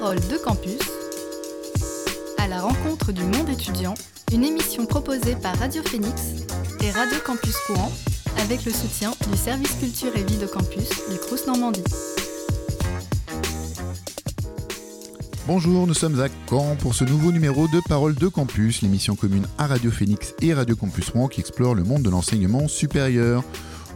Parole de campus, à la rencontre du monde étudiant, une émission proposée par Radio Phoenix et Radio Campus Courant avec le soutien du service culture et vie de campus du Crous Normandie. Bonjour, nous sommes à Caen pour ce nouveau numéro de Parole de Campus, l'émission commune à Radio Phoenix et Radio Campus Rouen qui explore le monde de l'enseignement supérieur.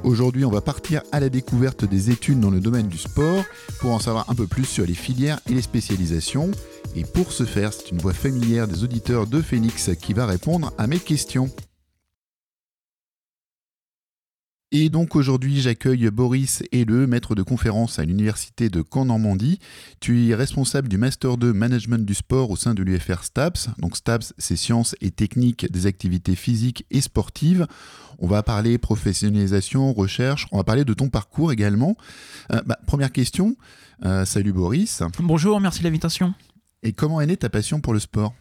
Aujourd'hui, on va partir à la découverte des études dans le domaine du sport pour en savoir un peu plus sur les filières et les spécialisations. Et pour ce faire, c'est une voix familière des auditeurs de Phoenix qui va répondre à mes questions. Et donc aujourd'hui, j'accueille Boris Helleux, maître de conférence à l'Université de Caen-Normandie. Tu es responsable du Master 2 Management du sport au sein de l'UFR STAPS. Donc STAPS, c'est sciences et techniques des activités physiques et sportives. On va parler professionnalisation, recherche, on va parler de ton parcours également. Euh, bah, première question, euh, salut Boris. Bonjour, merci de l'invitation. Et comment est née ta passion pour le sport?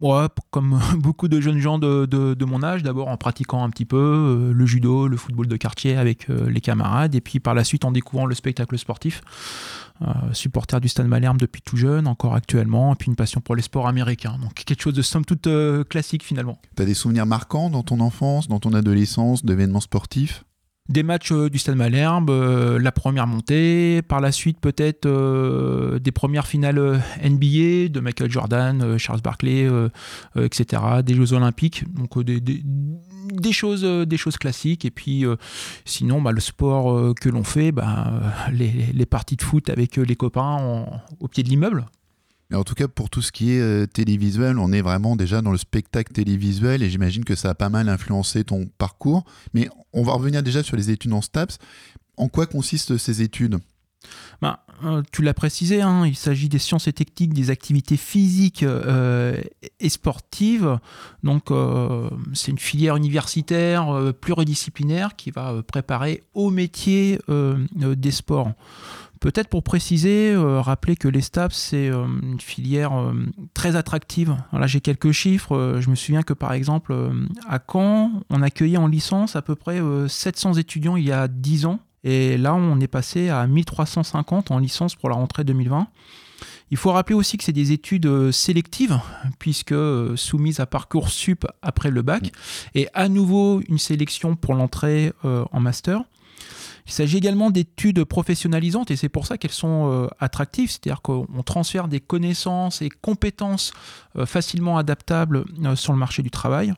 Ouais, comme beaucoup de jeunes gens de, mon âge, d'abord en pratiquant un petit peu euh, le judo, le football de quartier avec euh, les camarades, et puis par la suite en découvrant le spectacle sportif. Euh, supporter du Stade Malherbe depuis tout jeune, encore actuellement, et puis une passion pour les sports américains. Donc quelque chose de somme toute classique finalement. Tu as des souvenirs marquants dans ton enfance, dans ton adolescence, d'événements sportifs? Des matchs euh, du Stade Malherbe, euh, la première montée, par la suite peut-être euh, des premières finales NBA de Michael Jordan, Charles Barkley, etc., des Jeux Olympiques, donc des, choses, des choses classiques. Et puis sinon, bah, le sport que l'on fait, bah, les, parties de foot avec les copains au pied de l'immeuble en tout cas, pour tout ce qui est euh, télévisuel, on est vraiment déjà dans le spectacle télévisuel et j'imagine que ça a pas mal influencé ton parcours. Mais on va revenir déjà sur les études en STAPS. En quoi consistent ces études? Ben, euh, tu l'as précisé, hein, il s'agit des sciences et techniques, des activités physiques euh, et sportives. Donc, c'est une filière universitaire pluridisciplinaire qui va préparer au métier des sports. Peut-être pour préciser, euh, rappeler que les STAPS, c'est euh, une filière euh, très attractive. Là, j'ai quelques chiffres. je me souviens que par exemple, à Caen, on accueillait en licence à peu près 700 étudiants il y a 10 ans. Et là, on est passé à 1350 en licence pour la rentrée 2020. Il faut rappeler aussi que c'est des études sélectives, puisque soumises à Parcoursup après le bac, et à nouveau une sélection pour l'entrée en master. Il s'agit également d'études professionnalisantes et c'est pour ça qu'elles sont euh, attractives, c'est-à-dire qu'on transfère des connaissances et compétences euh, facilement adaptables euh, sur le marché du travail.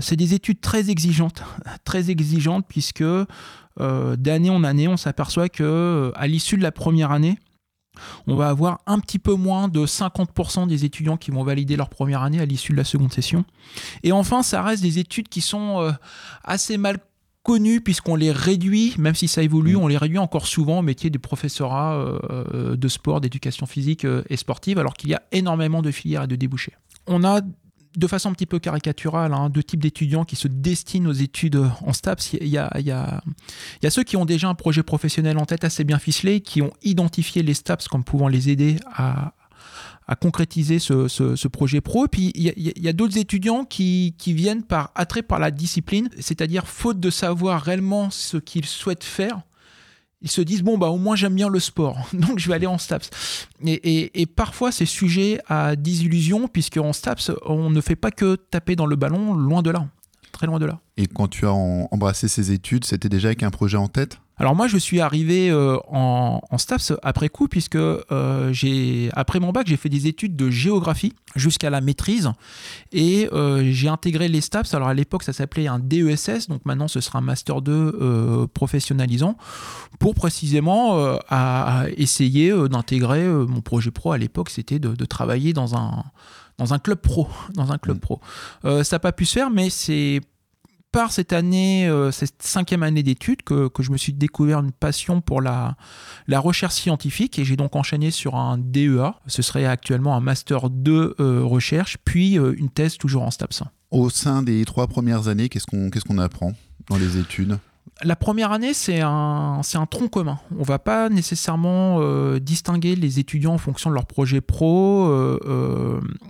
c'est des études très exigeantes, très exigeantes puisque d'année en année, on s'aperçoit que à l'issue de la première année, on va avoir un petit peu moins de 50% des étudiants qui vont valider leur première année à l'issue de la seconde session. Et enfin, ça reste des études qui sont assez mal connus puisqu'on les réduit, même si ça évolue, mm. on les réduit encore souvent au métier du professorat euh, euh, de sport, d'éducation physique euh, et sportive, alors qu'il y a énormément de filières et de débouchés. On a de façon un petit peu caricaturale, hein, deux types d'étudiants qui se destinent aux études en STAPS. Il y, a, ceux qui ont déjà un projet professionnel en tête assez bien ficelé, qui ont identifié les STAPS comme pouvant les aider à, à concrétiser ce, projet pro. Et puis il y a, d'autres étudiants qui, viennent par attrait par la discipline, c'est-à-dire faute de savoir réellement ce qu'ils souhaitent faire. Ils se disent bon bah au moins j'aime bien le sport, donc je vais aller en STAPS. Et, parfois c'est sujet à désillusion puisque en STAPS on ne fait pas que taper dans le ballon, loin de là, très loin de là. Et quand tu as embrassé ces études, c'était déjà avec un projet en tête? Alors moi, je suis arrivé euh, en, en, STAPS après coup, puisque euh, j'ai après mon bac, j'ai fait des études de géographie jusqu'à la maîtrise, et euh, j'ai intégré les STAPS. Alors à l'époque, ça s'appelait un DESS, donc maintenant ce sera un Master 2 professionnalisant, pour précisément à, essayer d'intégrer mon projet pro à l'époque, c'était de, travailler dans un dans un club pro, dans un club mmh. pro. ça n'a pas pu se faire, mais c'est par cette année, euh, cette cinquième année d'études, que, je me suis découvert une passion pour la, la recherche scientifique et j'ai donc enchaîné sur un DEA. Ce serait actuellement un Master 2 euh, recherche, puis euh, une thèse toujours en STAPS. Au sein des trois premières années, qu'est-ce qu'on qu'est-ce qu'on apprend dans les études? La première année, c'est un, un tronc commun. On va pas nécessairement distinguer les étudiants en fonction de leur projet pro.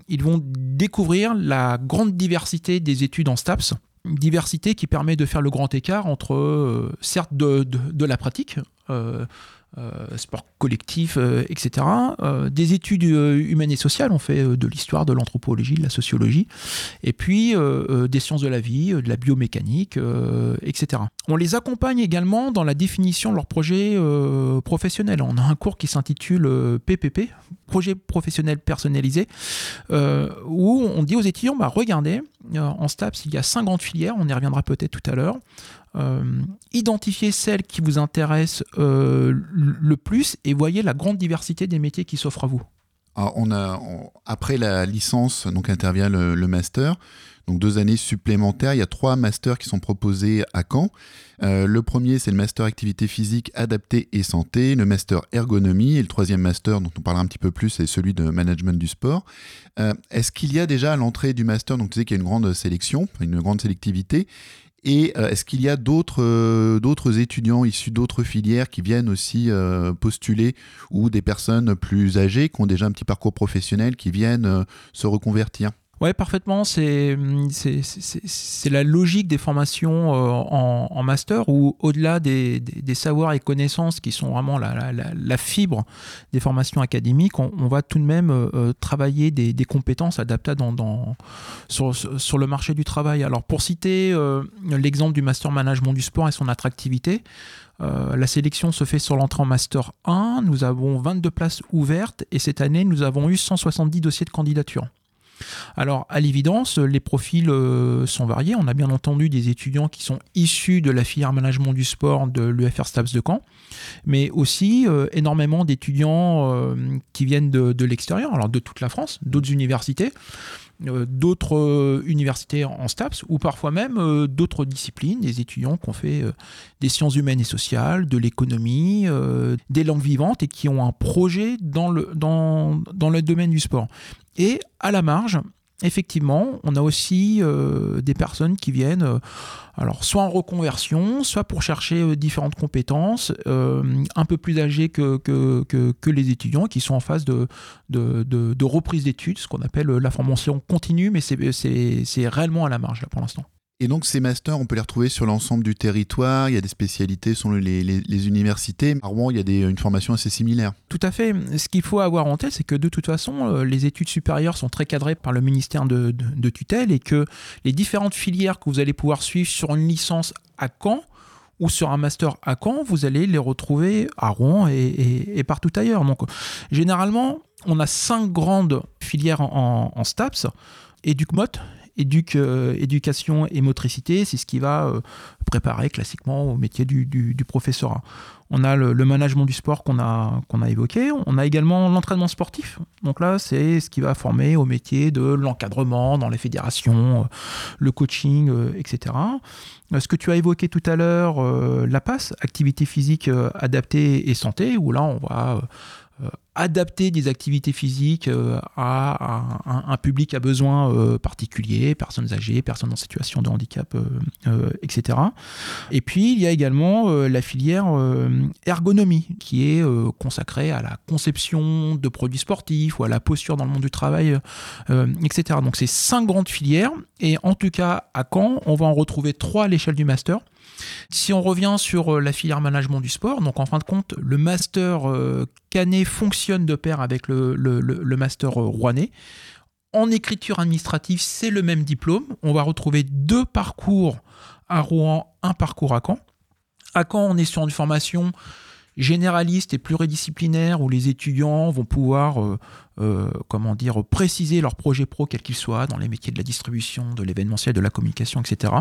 ils vont découvrir la grande diversité des études en STAPS diversité qui permet de faire le grand écart entre, euh, certes, de, la pratique, euh, sport collectif, euh, etc. Euh, des études humaines et sociales, on fait de l'histoire, de l'anthropologie, de la sociologie, et puis des sciences de la vie, de la biomécanique, etc. On les accompagne également dans la définition de leur projet professionnel. On a un cours qui s'intitule PPP, projet professionnel personnalisé, où on dit aux étudiants, bah, regardez, en STAPS, il y a cinq grandes filières, on y reviendra peut-être tout à l'heure. Euh, identifiez celles qui vous intéressent euh, le plus et voyez la grande diversité des métiers qui s'offrent à vous. on a, après la licence, donc intervient le, master. Donc deux années supplémentaires. Il y a trois masters qui sont proposés à Caen. Euh, le premier, c'est le master activité physique adaptée et santé, le master ergonomie, et le troisième master dont on parlera un petit peu plus, c'est celui de management du sport. Est-ce qu'il y a déjà à l'entrée du master, donc tu sais qu'il y a une grande sélection, une grande sélectivité, et euh, est-ce qu'il y a d'autres euh, d'autres étudiants issus d'autres filières qui viennent aussi euh, postuler ou des personnes plus âgées qui ont déjà un petit parcours professionnel qui viennent se reconvertir? Oui, parfaitement. C'est la logique des formations euh, en, master où, au-delà des, savoirs et connaissances qui sont vraiment la, fibre des formations académiques, on, va tout de même euh, euh, travailler des, compétences adaptées dans, sur, sur, le marché du travail. Alors, pour citer l'exemple du master management du sport et son attractivité, la sélection se fait sur l'entrée en Master 1. Nous avons 22 places ouvertes et cette année, nous avons eu 170 dossiers de candidature. Alors, à l'évidence, les profils euh, sont variés. On a bien entendu des étudiants qui sont issus de la filière management du sport de l'UFR STAPS de Caen, mais aussi euh, énormément d'étudiants euh, qui viennent de l'extérieur, alors de toute la France, d'autres universités. Euh, d'autres euh, universités en STAPS ou parfois même euh, d'autres disciplines, des étudiants qui ont fait des sciences humaines et sociales, de l'économie, des langues vivantes et qui ont un projet dans le, dans, dans le domaine du sport. Et à la marge, effectivement, on a aussi euh, des personnes qui viennent, euh, alors soit en reconversion, soit pour chercher euh, différentes compétences, un peu plus âgées que, que, les étudiants, qui sont en phase de, de, de reprise d'études, ce qu'on appelle la formation continue, mais c'est réellement à la marge là, pour l'instant. Et donc ces masters, on peut les retrouver sur l'ensemble du territoire, il y a des spécialités selon les, universités. À Rouen, il y a une formation assez similaire. Tout à fait. Ce qu'il faut avoir en tête, c'est que de toute façon, euh, les études supérieures sont très cadrées par le ministère de, tutelle et que les différentes filières que vous allez pouvoir suivre sur une licence à Caen, ou sur un master à Caen, vous allez les retrouver à Rouen et, partout ailleurs. Donc, généralement, on a cinq grandes filières en, en, en STAPS. EducMot, euh, éducation et motricité, c'est ce qui va euh, préparer classiquement au métier du, professorat. On a le, management du sport qu'on a, qu'on a évoqué. On a également l'entraînement sportif. Donc là, c'est ce qui va former au métier de l'encadrement dans les fédérations, euh, le coaching, etc. Ce que tu as évoqué tout à l'heure, la passe, activité physique adaptée et santé, où là, on va adapter des activités physiques euh, à, un, public à besoins euh, particuliers, personnes âgées, personnes en situation de handicap, etc. Et puis il y a également la filière ergonomie qui est consacrée à la conception de produits sportifs ou à la posture dans le monde du travail, etc. Donc c'est cinq grandes filières et en tout cas à Caen, on va en retrouver trois à l'échelle du master. Si on revient sur euh, la filière management du sport, donc en fin de compte, le master euh, Canet fonctionne de pair avec le, master euh, rouennais. En écriture administrative, c'est le même diplôme. On va retrouver deux parcours à Rouen, un parcours à Caen. À Caen, on est sur une formation généraliste et pluridisciplinaire où les étudiants vont pouvoir comment dire, préciser leur projet pro, quel qu'il soit, dans les métiers de la distribution, de l'événementiel, de la communication, etc.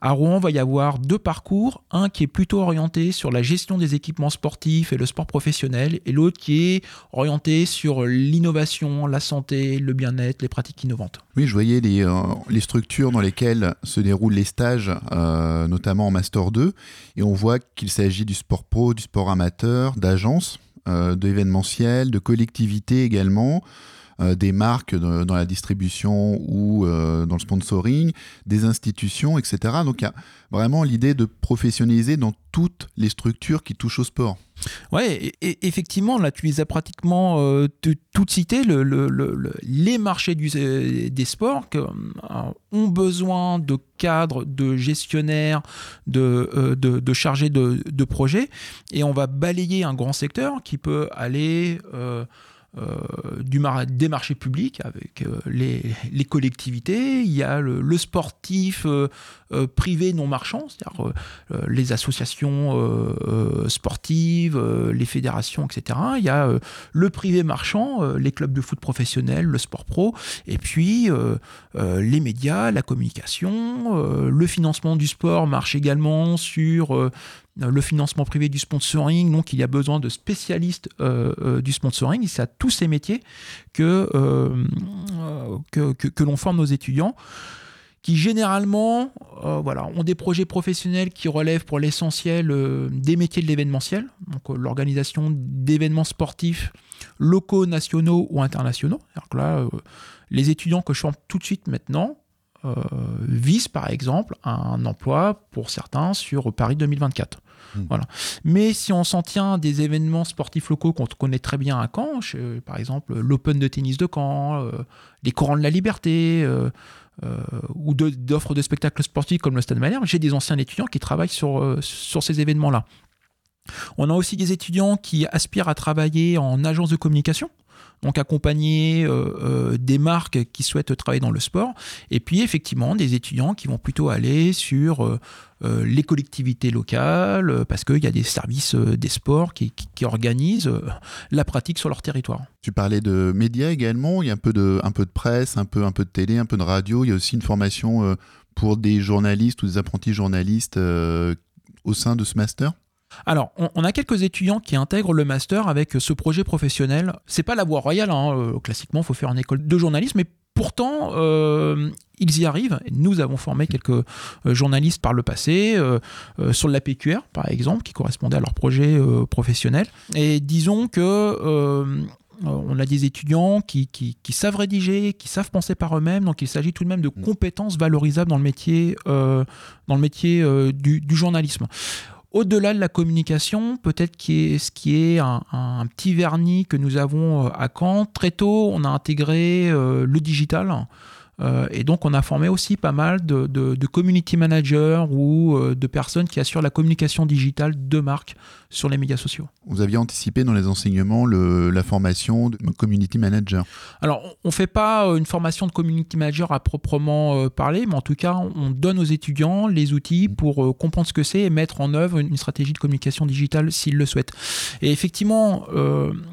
À Rouen, va y avoir deux parcours, un qui est plutôt orienté sur la gestion des équipements sportifs et le sport professionnel, et l'autre qui est orienté sur l'innovation, la santé, le bien-être, les pratiques innovantes. Oui, je voyais les, euh, structures dans lesquelles se déroulent les stages, euh, notamment en Master 2, et on voit qu'il s'agit du sport pro, du sport amateur, d'agence euh, d'événementiel, de collectivité également, euh, des marques dans la distribution ou euh, dans le sponsoring, des institutions, etc. Donc il y a vraiment l'idée de professionnaliser dans toutes les structures qui touchent au sport. Et, effectivement, là, tu les as pratiquement euh, toutes citées. les marchés des sports ont besoin de cadres, de gestionnaires, de, chargés de, projets. Et on va balayer un grand secteur qui peut aller euh, du des marchés publics avec euh, les, les, collectivités, il y a le, sportif euh, privé non marchand, c'est-à-dire les associations sportives, les fédérations, etc. Il y a le privé marchand, les clubs de foot professionnels, le sport pro, et puis les médias, la communication, le financement du sport marche également sur le financement privé du sponsoring, donc il y a besoin de spécialistes euh, euh, du sponsoring, c'est à tous ces métiers que, l'on forme nos étudiants qui généralement ont des projets professionnels qui relèvent pour l'essentiel des métiers de l'événementiel, donc l'organisation d'événements sportifs locaux, nationaux ou internationaux. Là, les étudiants que je forme tout de suite maintenant euh, vise par exemple un emploi pour certains sur Paris 2024. Hmm. Voilà. Mais si on s'en tient des événements sportifs locaux qu'on connaît très bien à Caen, par exemple l'Open de tennis de Caen, euh, les Courants de la Liberté, euh, ou d'offres de, spectacles sportifs comme le Stade Malherbe, j'ai des anciens étudiants qui travaillent sur, sur ces événements-là. On a aussi des étudiants qui aspirent à travailler en agence de communication donc accompagner euh, euh, des marques qui souhaitent travailler dans le sport, et puis effectivement des étudiants qui vont plutôt aller sur euh, les collectivités locales, parce qu'il y a des services des sports qui, organisent la pratique sur leur territoire. Tu parlais de médias également, il y a un peu de, un peu de presse, un peu, un peu de télé, un peu de radio, il y a aussi une formation pour des journalistes ou des apprentis journalistes au sein de ce master alors, on, a quelques étudiants qui intègrent le master avec ce projet professionnel. C'est pas la voie royale, hein, euh, classiquement, il faut faire une école de journalisme, mais pourtant, euh, ils y arrivent. Nous avons formé quelques euh, journalistes par le passé, sur l'APQR, par exemple, qui correspondait à leur projet professionnel. Et disons que on a des étudiants qui, savent rédiger, qui savent penser par eux-mêmes, donc il s'agit tout de même de mm. compétences valorisables dans le métier, dans le métier du, journalisme. Au-delà de la communication, peut-être ce qui est un, petit vernis que nous avons euh, à Caen, très tôt, on a intégré euh, le digital. Euh, et donc, on a formé aussi pas mal de, community managers ou euh, de personnes qui assurent la communication digitale de marques sur les médias sociaux. Vous aviez anticipé dans les enseignements la formation de community manager Alors, on ne fait pas euh, une formation de community manager à proprement parler, mais en tout cas, on donne aux étudiants les outils pour comprendre ce que c'est et mettre en œuvre une stratégie de communication digitale s'ils le souhaitent. Et effectivement,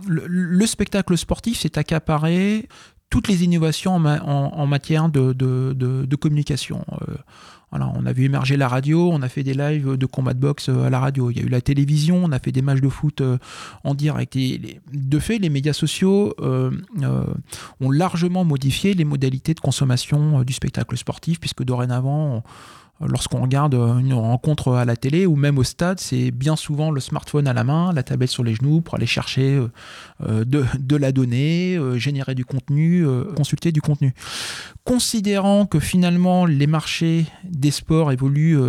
le, spectacle sportif s'est accaparé toutes les innovations en, matière de, communication. Euh, voilà, on a vu émerger la radio, on a fait des lives de combat de boxe euh, à la radio. Il y a eu la télévision, on a fait des matchs de foot euh, en direct. De fait, les médias sociaux ont largement modifié les modalités de consommation du spectacle sportif, puisque dorénavant, lorsqu'on regarde une rencontre à la télé ou même au stade, c'est bien souvent le smartphone à la main, la tablette sur les genoux pour aller chercher euh, euh, de, la donnée, euh, générer du contenu, consulter du contenu. Considérant que finalement les marchés des sports évoluent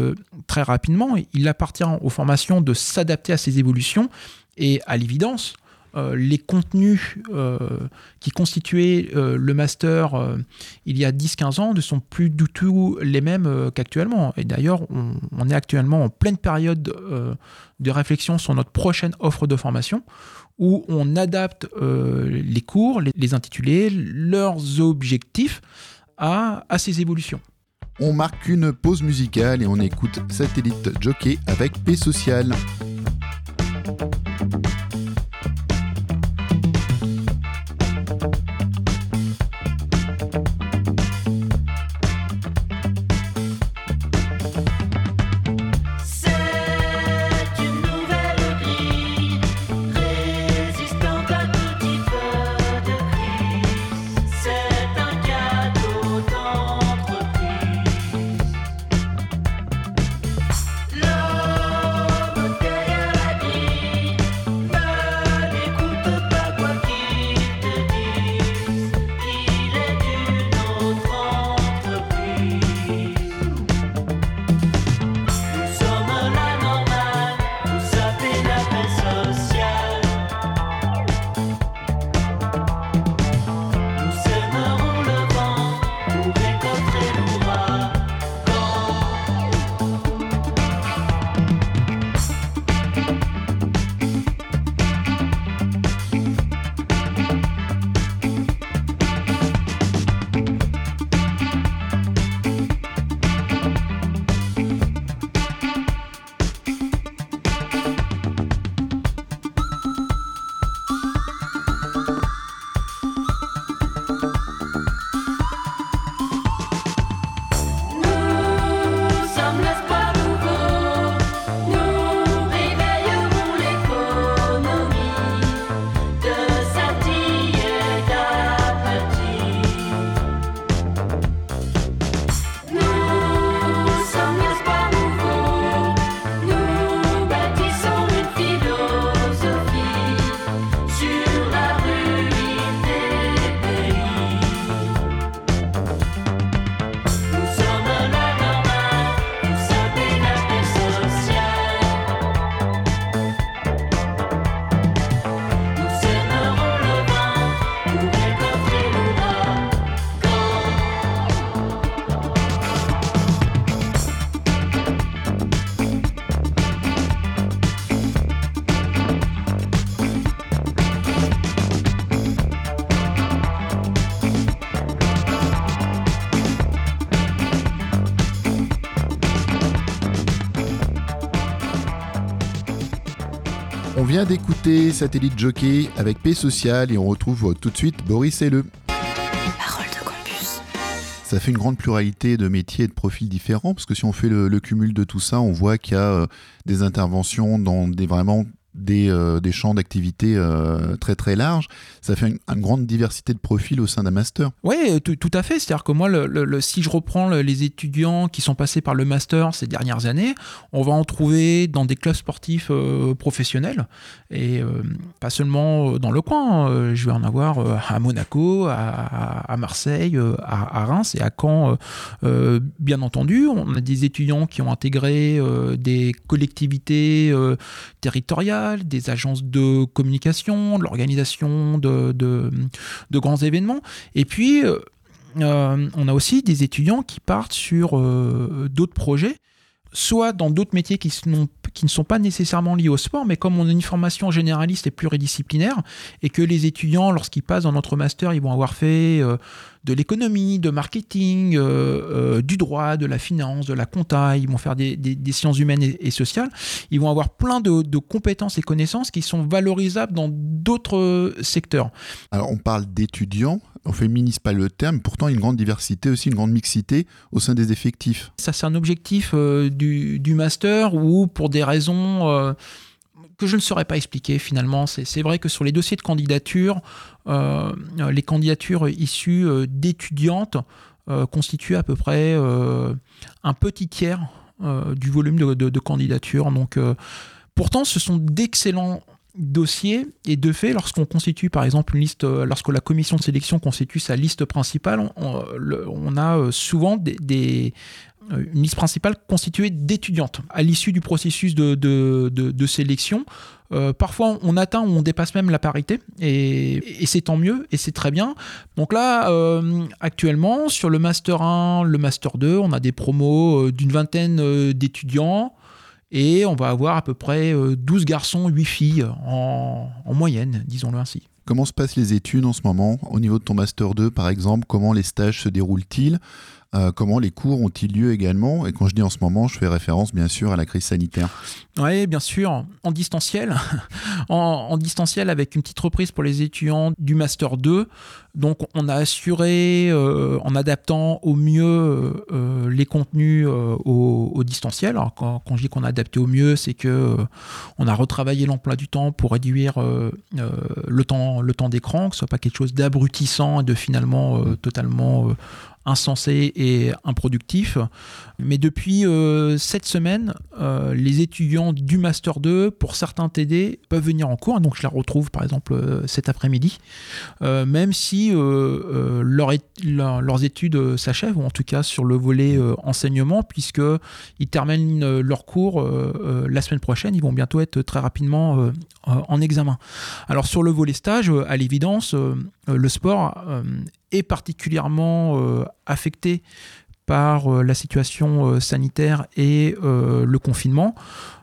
très rapidement, il appartient aux formations de s'adapter à ces évolutions et à l'évidence, euh, les contenus euh, qui constituaient euh, le master il y a 10-15 ans ne sont plus du tout les mêmes qu'actuellement. Et d'ailleurs, on, est actuellement en pleine période de réflexion sur notre prochaine offre de formation où on adapte les cours, les, intitulés, leurs objectifs à, à ces évolutions. On marque une pause musicale et on écoute Satellite Jockey avec P Social. Satellite Jockey avec P Social et on retrouve tout de suite Boris et le. Parole de campus. Ça fait une grande pluralité de métiers et de profils différents parce que si on fait le, le cumul de tout ça, on voit qu'il y a euh, des interventions dans des vraiment des, euh, des champs d'activité euh, très très larges. Ça fait une, grande diversité de profils au sein d'un master. Oui, tout, tout à fait. C'est-à-dire que moi, si je reprends le- les étudiants qui sont passés par le master ces dernières années, on va en trouver dans des clubs sportifs euh, professionnels et euh, pas seulement euh, dans le coin. Euh, je vais en avoir euh, à Monaco, à, Marseille, euh, à, Reims et à Caen, euh, euh, bien entendu. On a des étudiants qui ont intégré euh, des collectivités euh, des agences de communication, de l'organisation de, de- grands événements. Et puis, euh, euh, on a aussi des étudiants qui partent sur euh, d'autres projets, soit dans d'autres métiers qui, se n'ont- qui ne sont pas nécessairement liés au sport, mais comme on a une formation généraliste et pluridisciplinaire, et que les étudiants, lorsqu'ils passent dans notre master, ils vont avoir fait de l'économie, de marketing, euh, euh, du droit, de la finance, de la compta, ils vont faire des, des- des sciences humaines et, et sociales, ils vont avoir plein de, de compétences et connaissances qui sont valorisables dans d'autres euh, secteurs. Alors on parle d'étudiants, on féminise pas le terme, pourtant il y a une grande diversité aussi, une grande mixité au sein des effectifs. Ça, c'est un objectif euh, du, du master ou pour des raisons euh, que je ne saurais pas expliquer finalement. C'est vrai que sur les dossiers de candidature, euh, les candidatures issues euh, d'étudiantes euh, constituent à peu près un petit tiers du volume de, candidatures. Donc, pourtant, ce sont d'excellents dossiers et de fait lorsqu'on constitue par exemple une liste lorsque la commission de sélection constitue sa liste principale on, a souvent des, une liste principale constituée d'étudiantes à l'issue du processus de, de- de- sélection. Euh, parfois on atteint ou on dépasse même la parité et, et c'est tant mieux et c'est très bien. Donc là euh, actuellement sur le master 1 le master 2 on a des promos euh, d'une vingtaine euh, d'étudiants et on va avoir à peu près euh, 12 garçons, 8 filles en, en moyenne, disons-le ainsi. Comment se passent les études en ce moment? Au niveau de ton Master 2, par exemple, comment les stages se déroulent-ils? Euh, Comment les cours ont-ils lieu également? Et quand je dis en ce moment, je fais référence bien sûr à la crise sanitaire. Oui, bien sûr, en distanciel, en, distanciel avec une petite reprise pour les étudiants du Master 2. Donc on a assuré, euh, en adaptant au mieux euh, les contenus au, distanciel. Alors quand, je dis qu'on a adapté au mieux, c'est que on a retravaillé l'emploi du temps pour réduire le temps, le temps d'écran, que ce soit pas quelque chose d'abrutissant et de finalement totalement insensé et improductif. Mais depuis euh, cette semaine, euh, les étudiants du Master 2, pour certains TD, peuvent venir en cours. Donc je les retrouve par exemple euh, cet après-midi, même si leur leur- leurs études s'achèvent, ou en tout cas sur le volet enseignement, puisqu'ils terminent leurs cours la semaine prochaine. Ils vont bientôt être très rapidement en examen. Alors sur le volet stage, à l'évidence, le sport est particulièrement affecté par euh, la situation euh, sanitaire et euh, le confinement.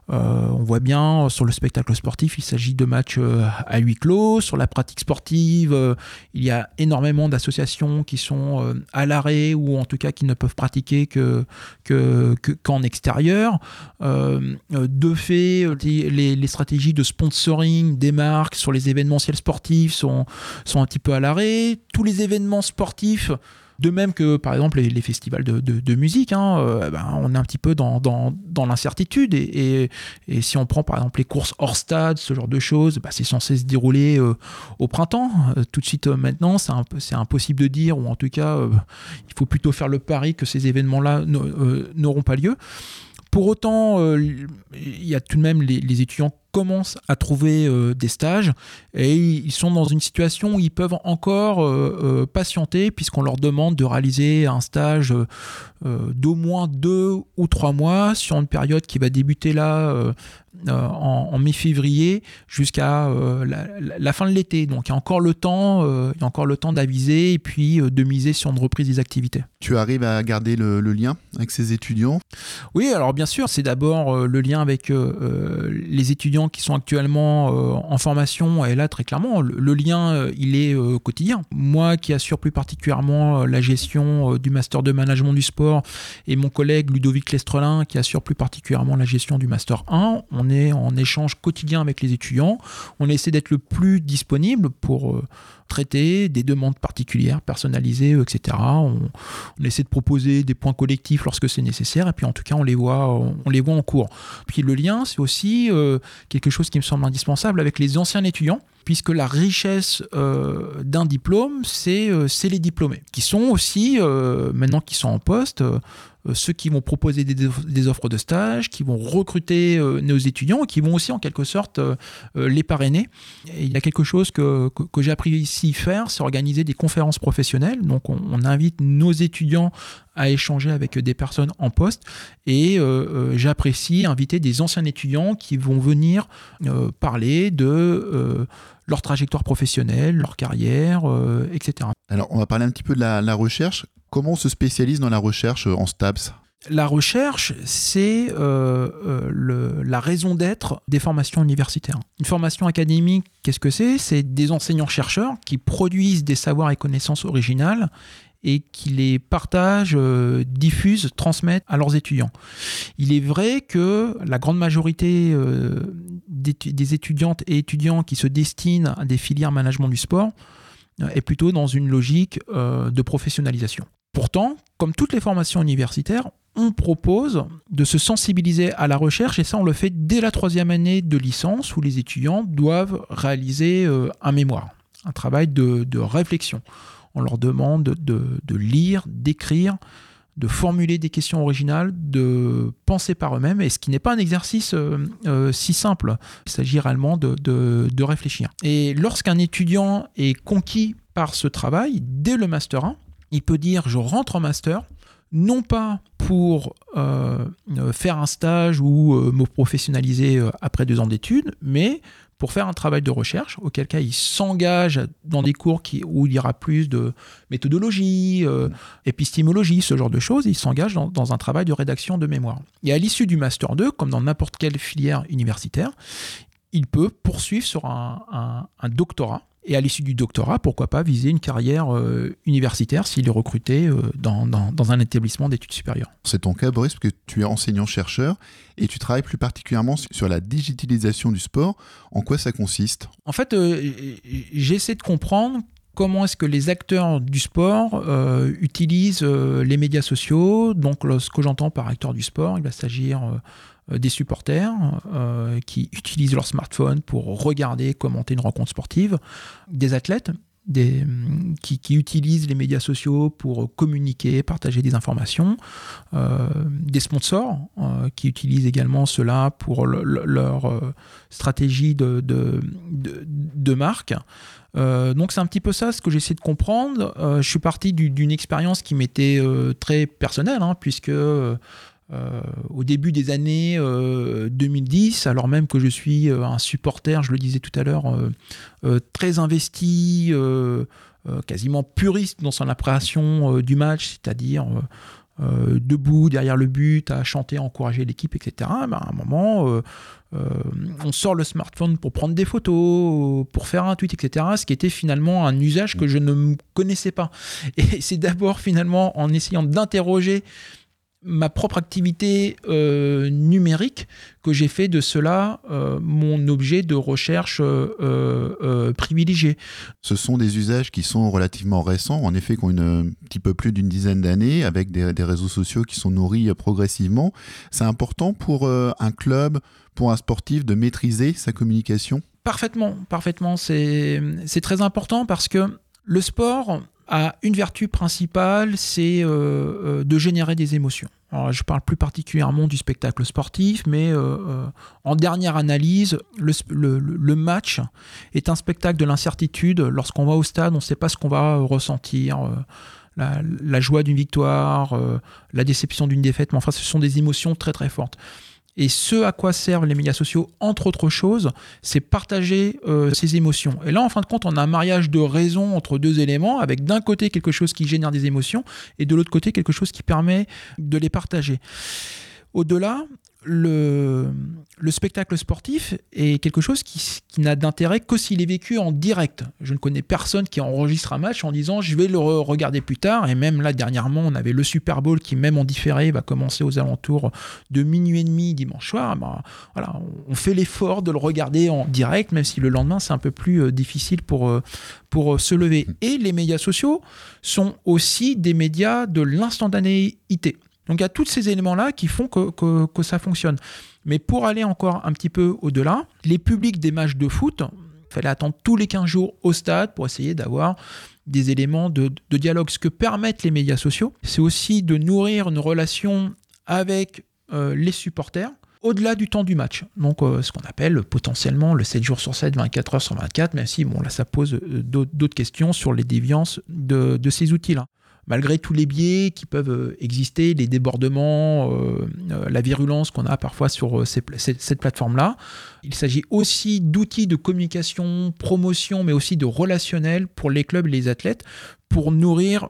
On voit bien sur le spectacle sportif, il s'agit de matchs à huis clos. Sur la pratique sportive, il y a énormément d'associations qui sont à l'arrêt ou en tout cas qui ne peuvent pratiquer que, que, que- qu'en extérieur. De fait, les, les stratégies de sponsoring des marques sur les événementiels sportifs sont, sont un petit peu à l'arrêt. Tous les événements sportifs de même que, par exemple, les, festivals de, musique, hein, euh, ben, on est un petit peu dans, l'incertitude. Et, si on prend, par exemple, les courses hors stade, ce genre de choses, ben, c'est censé se dérouler euh, au printemps. Euh, tout de suite, maintenant, c'est impossible de dire, ou en tout cas, il faut plutôt faire le pari que ces événements-là n'auront pas lieu. Pour autant, il y a tout de même les étudiants commencent à trouver euh, des stages et ils sont dans une situation où ils peuvent encore euh, euh, patienter puisqu'on leur demande de réaliser un stage d'au moins deux ou trois mois sur une période qui va débuter là en, en mai-février jusqu'à la, fin de l'été. Donc il y a encore le temps, il y a encore le temps d'aviser et puis de miser sur une reprise des activités. Tu arrives à garder le, le lien avec ces étudiants? Oui, alors bien sûr, c'est d'abord le lien avec les étudiants qui sont actuellement en formation, et là très clairement, le, lien il est quotidien. Moi qui assure plus particulièrement la gestion du master de management du sport et mon collègue Ludovic Lestrelin qui assure plus particulièrement la gestion du master 1, on est en échange quotidien avec les étudiants. On essaie d'être le plus disponible pour traiter des demandes particulières, personnalisées, etc. On, essaie de proposer des points collectifs lorsque c'est nécessaire, et puis en tout cas, on les voit, on les voit en cours. Puis le lien, c'est aussi euh, quelque chose qui me semble indispensable avec les anciens étudiants puisque la richesse euh, d'un diplôme, euh, c'est les diplômés, qui sont aussi, maintenant qu'ils sont en poste, euh, ceux qui vont proposer des, offres de stage, qui vont recruter euh, nos étudiants, qui vont aussi en quelque sorte euh, les parrainer. il y a quelque chose que, que, j'ai appris ici faire, c'est organiser des conférences professionnelles. Donc on, invite nos étudiants à échanger avec des personnes en poste et j'apprécie inviter des anciens étudiants qui vont venir parler de leur trajectoire professionnelle, leur carrière, etc. Alors, on va parler un petit peu de la recherche. Comment on se spécialise dans la recherche euh, en STAPS? La recherche, c'est euh, euh, la raison d'être des formations universitaires. Une formation académique, qu'est-ce que c'est? C'est des enseignants-chercheurs qui produisent des savoirs et connaissances originales et qui les partagent, diffusent, transmettent à leurs étudiants. Il est vrai que la grande majorité des étudiantes et étudiants qui se destinent à des filières management du sport est plutôt dans une logique de professionnalisation. Pourtant, comme toutes les formations universitaires, on propose de se sensibiliser à la recherche et ça on le fait dès la troisième année de licence où les étudiants doivent réaliser euh, un mémoire, un travail de, réflexion. On leur demande de, lire, d'écrire, de formuler des questions originales, de penser par eux-mêmes, et ce qui n'est pas un exercice euh, euh, si simple. Il s'agit réellement de, réfléchir. Et lorsqu'un étudiant est conquis par ce travail, dès le Master 1, il peut dire je rentre en master, non pas pour euh, faire un stage ou me professionnaliser après deux ans d'études, mais pour faire un travail de recherche, auquel cas il s'engage dans des cours où il y aura plus de méthodologie, épistémologie, ce genre de choses, il s'engage dans, un travail de rédaction de mémoire. Et à l'issue du Master 2, comme dans n'importe quelle filière universitaire, il peut poursuivre sur un doctorat et à l'issue du doctorat, pourquoi pas viser une carrière euh, universitaire s'il est recruté euh, dans, dans, un établissement d'études supérieures. C'est ton cas, Boris, parce que tu es enseignant-chercheur et tu travailles plus particulièrement sur la digitalisation du sport. En quoi ça consiste? En fait, euh, j'essaie de comprendre comment est-ce que les acteurs du sport utilisent les médias sociaux. Donc, ce que j'entends par acteur du sport, il va s'agir des supporters euh, qui utilisent leur smartphone pour regarder, commenter une rencontre sportive, des athlètes des, qui, utilisent les médias sociaux pour communiquer, partager des informations, euh, des sponsors qui utilisent également cela pour leur stratégie de, marque. donc c'est un petit peu ça ce que j'essaie de comprendre. je suis parti d'une expérience qui m'était très personnelle, hein, puisque euh, au début des années 2010, euh, alors même que je suis euh, un supporter, je le disais tout à l'heure, très investi, quasiment puriste dans son appréhension du match, c'est-à-dire debout derrière le but, à chanter, à encourager l'équipe, etc. Ben, à un moment, on sort le smartphone pour prendre des photos, pour faire un tweet, etc. Ce qui était finalement un usage que je ne connaissais pas. Et c'est d'abord finalement en essayant d'interroger ma propre activité euh, numérique que j'ai fait de cela euh, mon objet de recherche euh, privilégié. Ce sont des usages qui sont relativement récents, en effet, qui ont un petit peu plus d'une dizaine d'années, avec des, des, réseaux sociaux qui sont nourris progressivement. C'est important pour un club, pour un sportif, de maîtriser sa communication? Parfaitement, parfaitement. C'est très important parce que le sport, a une vertu principale, c'est euh, euh, de générer des émotions. Je parle plus particulièrement du spectacle sportif, mais euh, en dernière analyse, le, match est un spectacle de l'incertitude. Lorsqu'on va au stade, on ne sait pas ce qu'on va ressentir. La, la, joie d'une victoire, la déception d'une défaite, mais enfin, ce sont des émotions très très fortes. Et ce à quoi servent les médias sociaux, entre autres choses, c'est partager euh, ses émotions. Et là, en fin de compte, on a un mariage de raison entre deux éléments, avec d'un côté quelque chose qui génère des émotions, et de l'autre côté quelque chose qui permet de les partager. Au-delà, le, le spectacle sportif est quelque chose qui, n'a d'intérêt que s'il est vécu en direct. Je ne connais personne qui enregistre un match en disant je vais le regarder plus tard. Et même là, dernièrement, on avait le Super Bowl qui, même en différé, va commencer aux alentours de minuit et demi dimanche soir. Voilà, on fait l'effort de le regarder en direct, même si le lendemain, c'est un peu plus euh, difficile pour, euh, pour euh, se lever. Et les médias sociaux sont aussi des médias de l'instantanéité. Donc il y a tous ces éléments-là qui font que, ça fonctionne. Mais pour aller encore un petit peu au-delà, les publics des matchs de foot, il fallait attendre tous les 15 jours au stade pour essayer d'avoir des éléments de, dialogue. Ce que permettent les médias sociaux, c'est aussi de nourrir une relation avec euh, les supporters au-delà du temps du match. Donc euh, ce qu'on appelle potentiellement le 7 jours sur 7, 24 heures sur 24, même si bon, là ça pose euh, d'autres questions sur les déviances de, de ces outils-là malgré tous les biais qui peuvent euh, exister, les débordements, euh, euh, la virulence qu'on a parfois sur cette plateforme-là, il s'agit aussi d'outils de communication, promotion, mais aussi de relationnel pour les clubs et les athlètes pour nourrir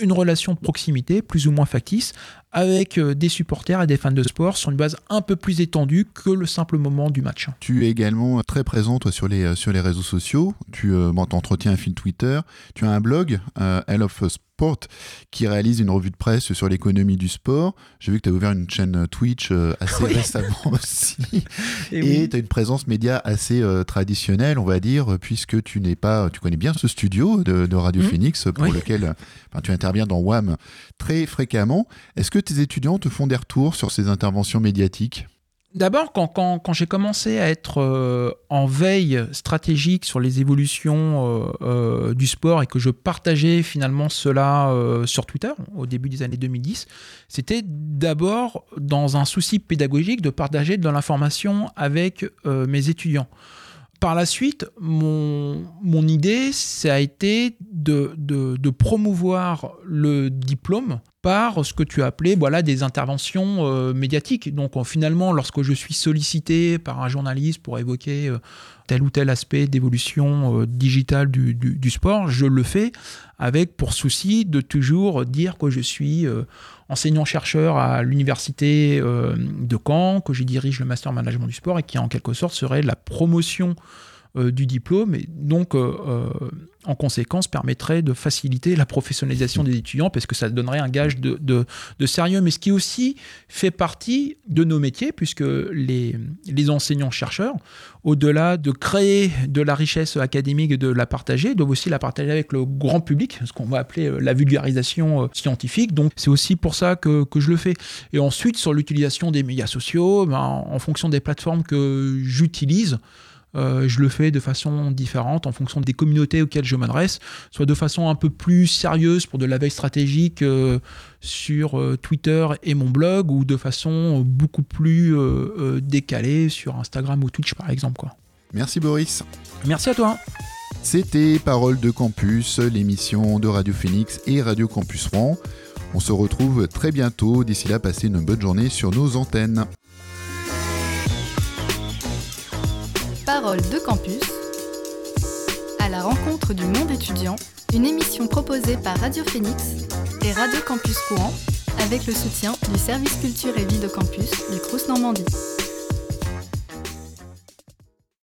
une relation de proximité, plus ou moins factice, avec des supporters et des fans de sport sur une base un peu plus étendue que le simple moment du match. Tu es également très présent toi, sur, les, sur les réseaux sociaux, tu euh, entretiens un fil Twitter, tu as un blog, euh, Hell of Sport qui réalise une revue de presse sur l'économie du sport. J'ai vu que tu as ouvert une chaîne Twitch euh, assez récemment aussi. Et tu as une présence média assez euh, traditionnelle, on va dire, puisque tu n'es pas, tu connais bien ce studio de, Radio mmh. Phoenix pour lequel tu interviens dans WAM très fréquemment. Est-ce que tes étudiants te font des retours sur ces interventions médiatiques? D'abord, quand, j'ai commencé à être euh, en veille stratégique sur les évolutions euh, euh, du sport et que je partageais finalement cela sur Twitter au début des années 2010, c'était d'abord dans un souci pédagogique de partager de l'information avec mes étudiants. Par la suite, mon, idée, ça a été de promouvoir le diplôme par ce que tu as appelé voilà, des interventions euh, médiatiques. Donc finalement, lorsque je suis sollicité par un journaliste pour évoquer euh, tel ou tel aspect d'évolution euh, digitale du, du, sport, je le fais avec pour souci de toujours dire que je suis enseignant-chercheur à l'université de Caen, que je dirige le master management du sport et qui en quelque sorte serait la promotion euh, du diplôme et donc euh, euh, en conséquence permettrait de faciliter la professionnalisation des étudiants parce que ça donnerait un gage de, de, sérieux mais ce qui aussi fait partie de nos métiers puisque les, les enseignants-chercheurs au-delà de créer de la richesse académique et de la partager doivent aussi la partager avec le grand public ce qu'on va appeler la vulgarisation scientifique. Donc c'est aussi pour ça que, que, je le fais. Et ensuite sur l'utilisation des médias sociaux ben, en fonction des plateformes que j'utilise euh, je le fais de façon différente en fonction des communautés auxquelles je m'adresse, soit de façon un peu plus sérieuse pour de la veille stratégique euh, sur euh, Twitter et mon blog, ou de façon beaucoup plus décalée sur Instagram ou Twitch par exemple. Quoi. Merci Boris. Merci à toi. C'était Parole de Campus, l'émission de Radio Phoenix et Radio Campus Rouen. On se retrouve très bientôt. D'ici là, passez une bonne journée sur nos antennes. De campus, à la rencontre du monde étudiant, une émission proposée par Radio Phoenix et Radio Campus Courant avec le soutien du service culture et vie de campus du Crous Normandie.